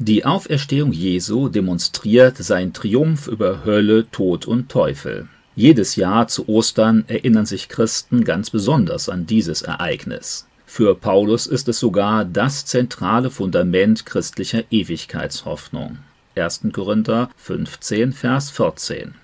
Die Auferstehung Jesu demonstriert seinen Triumph über Hölle, Tod und Teufel. Jedes Jahr zu Ostern erinnern sich Christen ganz besonders an dieses Ereignis. Für Paulus ist es sogar das zentrale Fundament christlicher Ewigkeitshoffnung. 1. Korinther 15, Vers 14.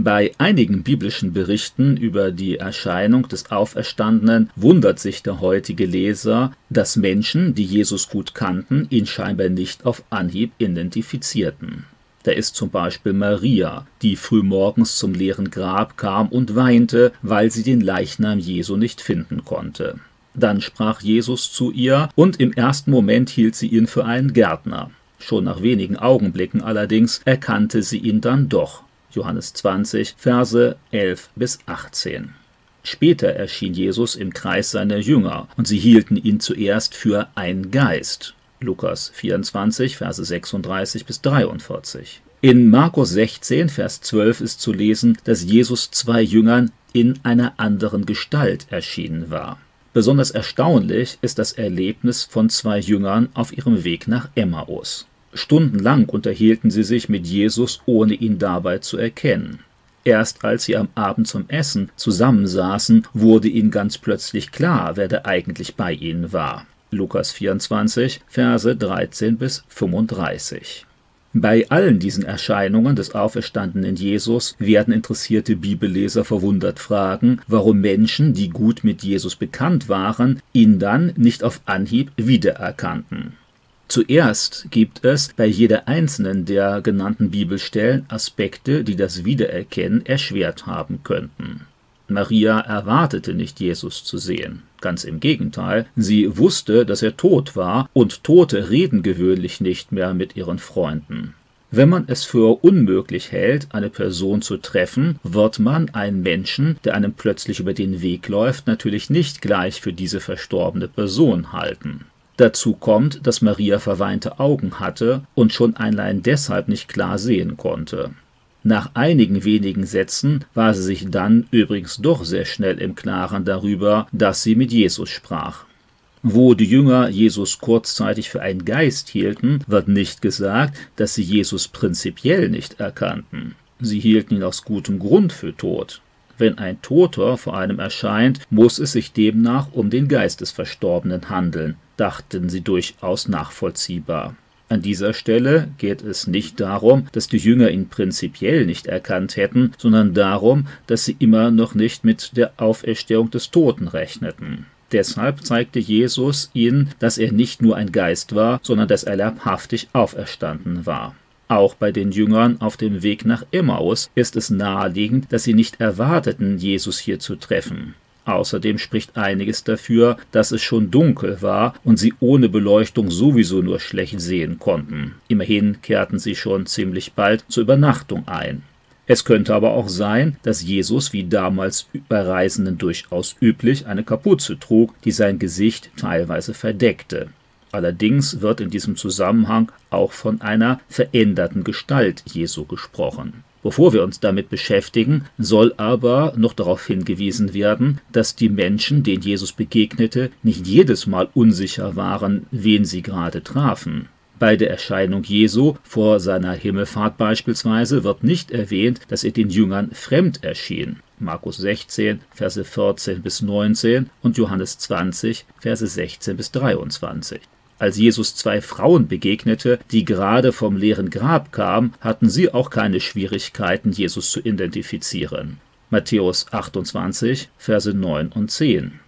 Bei einigen biblischen Berichten über die Erscheinung des Auferstandenen wundert sich der heutige Leser, dass Menschen, die Jesus gut kannten, ihn scheinbar nicht auf Anhieb identifizierten. Da ist zum Beispiel Maria, die frühmorgens zum leeren Grab kam und weinte, weil sie den Leichnam Jesu nicht finden konnte. Dann sprach Jesus zu ihr, und im ersten Moment hielt sie ihn für einen Gärtner. Schon nach wenigen Augenblicken allerdings erkannte sie ihn dann doch Johannes 20, Verse 11 bis 18. Später erschien Jesus im Kreis seiner Jünger, und sie hielten ihn zuerst für ein Geist. Lukas 24, Verse 36 bis 43. In Markus 16, Vers 12 ist zu lesen, dass Jesus zwei Jüngern in einer anderen Gestalt erschienen war. Besonders erstaunlich ist das Erlebnis von zwei Jüngern auf ihrem Weg nach Emmaus. Stundenlang unterhielten sie sich mit Jesus, ohne ihn dabei zu erkennen. Erst als sie am Abend zum Essen zusammensaßen, wurde ihnen ganz plötzlich klar, wer da eigentlich bei ihnen war. Lukas 24, Verse 13 bis 35. Bei allen diesen Erscheinungen des auferstandenen Jesus werden interessierte Bibelleser verwundert fragen, warum Menschen, die gut mit Jesus bekannt waren, ihn dann nicht auf Anhieb wiedererkannten. Zuerst gibt es bei jeder einzelnen der genannten Bibelstellen Aspekte, die das Wiedererkennen erschwert haben könnten. Maria erwartete nicht Jesus zu sehen. Ganz im Gegenteil, sie wusste, dass er tot war, und Tote reden gewöhnlich nicht mehr mit ihren Freunden. Wenn man es für unmöglich hält, eine Person zu treffen, wird man einen Menschen, der einem plötzlich über den Weg läuft, natürlich nicht gleich für diese verstorbene Person halten. Dazu kommt, dass Maria verweinte Augen hatte und schon allein deshalb nicht klar sehen konnte. Nach einigen wenigen Sätzen war sie sich dann übrigens doch sehr schnell im Klaren darüber, dass sie mit Jesus sprach. Wo die Jünger Jesus kurzzeitig für einen Geist hielten, wird nicht gesagt, dass sie Jesus prinzipiell nicht erkannten. Sie hielten ihn aus gutem Grund für tot. Wenn ein Toter vor einem erscheint, muss es sich demnach um den Geist des Verstorbenen handeln, dachten sie durchaus nachvollziehbar. An dieser Stelle geht es nicht darum, dass die Jünger ihn prinzipiell nicht erkannt hätten, sondern darum, dass sie immer noch nicht mit der Auferstehung des Toten rechneten. Deshalb zeigte Jesus ihnen, dass er nicht nur ein Geist war, sondern dass er leibhaftig auferstanden war. Auch bei den Jüngern auf dem Weg nach Emmaus ist es naheliegend, dass sie nicht erwarteten, Jesus hier zu treffen. Außerdem spricht einiges dafür, dass es schon dunkel war und sie ohne Beleuchtung sowieso nur schlecht sehen konnten. Immerhin kehrten sie schon ziemlich bald zur Übernachtung ein. Es könnte aber auch sein, dass Jesus wie damals bei Reisenden durchaus üblich eine Kapuze trug, die sein Gesicht teilweise verdeckte. Allerdings wird in diesem Zusammenhang auch von einer veränderten Gestalt Jesu gesprochen. Bevor wir uns damit beschäftigen, soll aber noch darauf hingewiesen werden, dass die Menschen, denen Jesus begegnete, nicht jedes Mal unsicher waren, wen sie gerade trafen. Bei der Erscheinung Jesu vor seiner Himmelfahrt beispielsweise wird nicht erwähnt, dass er den Jüngern fremd erschien. Markus 16, Verse 14 bis 19 und Johannes 20, Verse 16 bis 23. Als Jesus zwei Frauen begegnete, die gerade vom leeren Grab kamen, hatten sie auch keine Schwierigkeiten, Jesus zu identifizieren. Matthäus 28, Verse 9 und 10.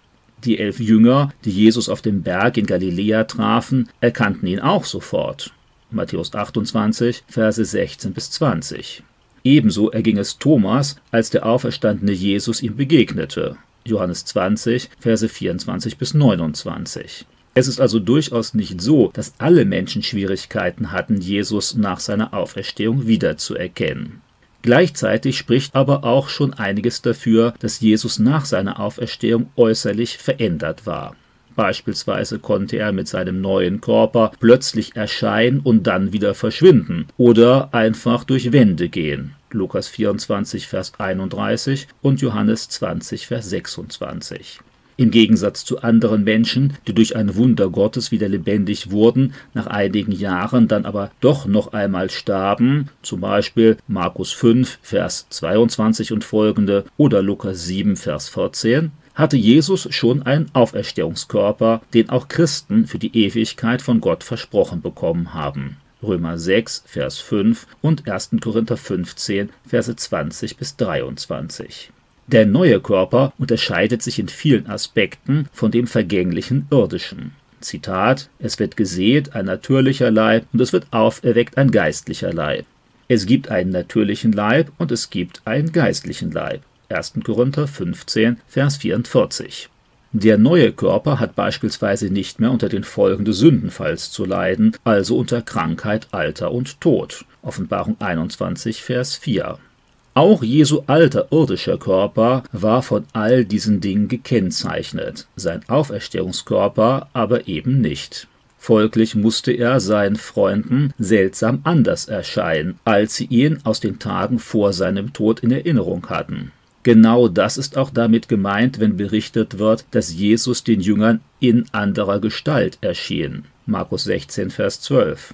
Die elf Jünger, die Jesus auf dem Berg in Galiläa trafen, erkannten ihn auch sofort. Matthäus 28, Verse 16 bis 20. Ebenso erging es Thomas, als der auferstandene Jesus ihm begegnete. Johannes 20, Verse 24 bis 29. Es ist also durchaus nicht so, dass alle Menschen Schwierigkeiten hatten, Jesus nach seiner Auferstehung wiederzuerkennen. Gleichzeitig spricht aber auch schon einiges dafür, dass Jesus nach seiner Auferstehung äußerlich verändert war. Beispielsweise konnte er mit seinem neuen Körper plötzlich erscheinen und dann wieder verschwinden oder einfach durch Wände gehen. Lukas 24, Vers 31 und Johannes 20, Vers 26. Im Gegensatz zu anderen Menschen, die durch ein Wunder Gottes wieder lebendig wurden, nach einigen Jahren dann aber doch noch einmal starben, zum Beispiel Markus 5, Vers 22 und folgende oder Lukas 7, Vers 14, hatte Jesus schon einen Auferstehungskörper, den auch Christen für die Ewigkeit von Gott versprochen bekommen haben. Römer 6, Vers 5 und 1. Korinther 15, Verse 20 bis 23. Der neue Körper unterscheidet sich in vielen Aspekten von dem vergänglichen irdischen. Zitat: Es wird gesät ein natürlicher Leib und es wird auferweckt ein geistlicher Leib. Es gibt einen natürlichen Leib und es gibt einen geistlichen Leib. 1. Korinther 15, Vers 44. Der neue Körper hat beispielsweise nicht mehr unter den Folgen des Sündenfalls zu leiden, also unter Krankheit, Alter und Tod. Offenbarung 21, Vers 4. Auch Jesu alter irdischer Körper war von all diesen Dingen gekennzeichnet, sein Auferstehungskörper aber eben nicht. Folglich musste er seinen Freunden seltsam anders erscheinen, als sie ihn aus den Tagen vor seinem Tod in Erinnerung hatten. Genau das ist auch damit gemeint, wenn berichtet wird, dass Jesus den Jüngern in anderer Gestalt erschien. Markus 16, Vers 12.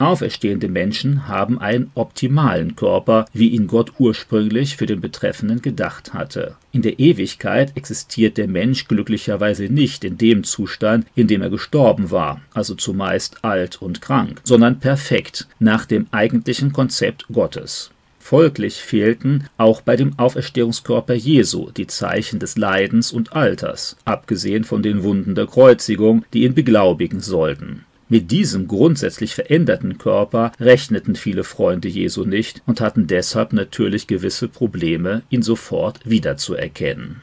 Auferstehende Menschen haben einen optimalen Körper, wie ihn Gott ursprünglich für den Betreffenden gedacht hatte. In der Ewigkeit existiert der Mensch glücklicherweise nicht in dem Zustand, in dem er gestorben war, also zumeist alt und krank, sondern perfekt, nach dem eigentlichen Konzept Gottes. Folglich fehlten auch bei dem Auferstehungskörper Jesu die Zeichen des Leidens und Alters, abgesehen von den Wunden der Kreuzigung, die ihn beglaubigen sollten. Mit diesem grundsätzlich veränderten Körper rechneten viele Freunde Jesu nicht und hatten deshalb natürlich gewisse Probleme, ihn sofort wiederzuerkennen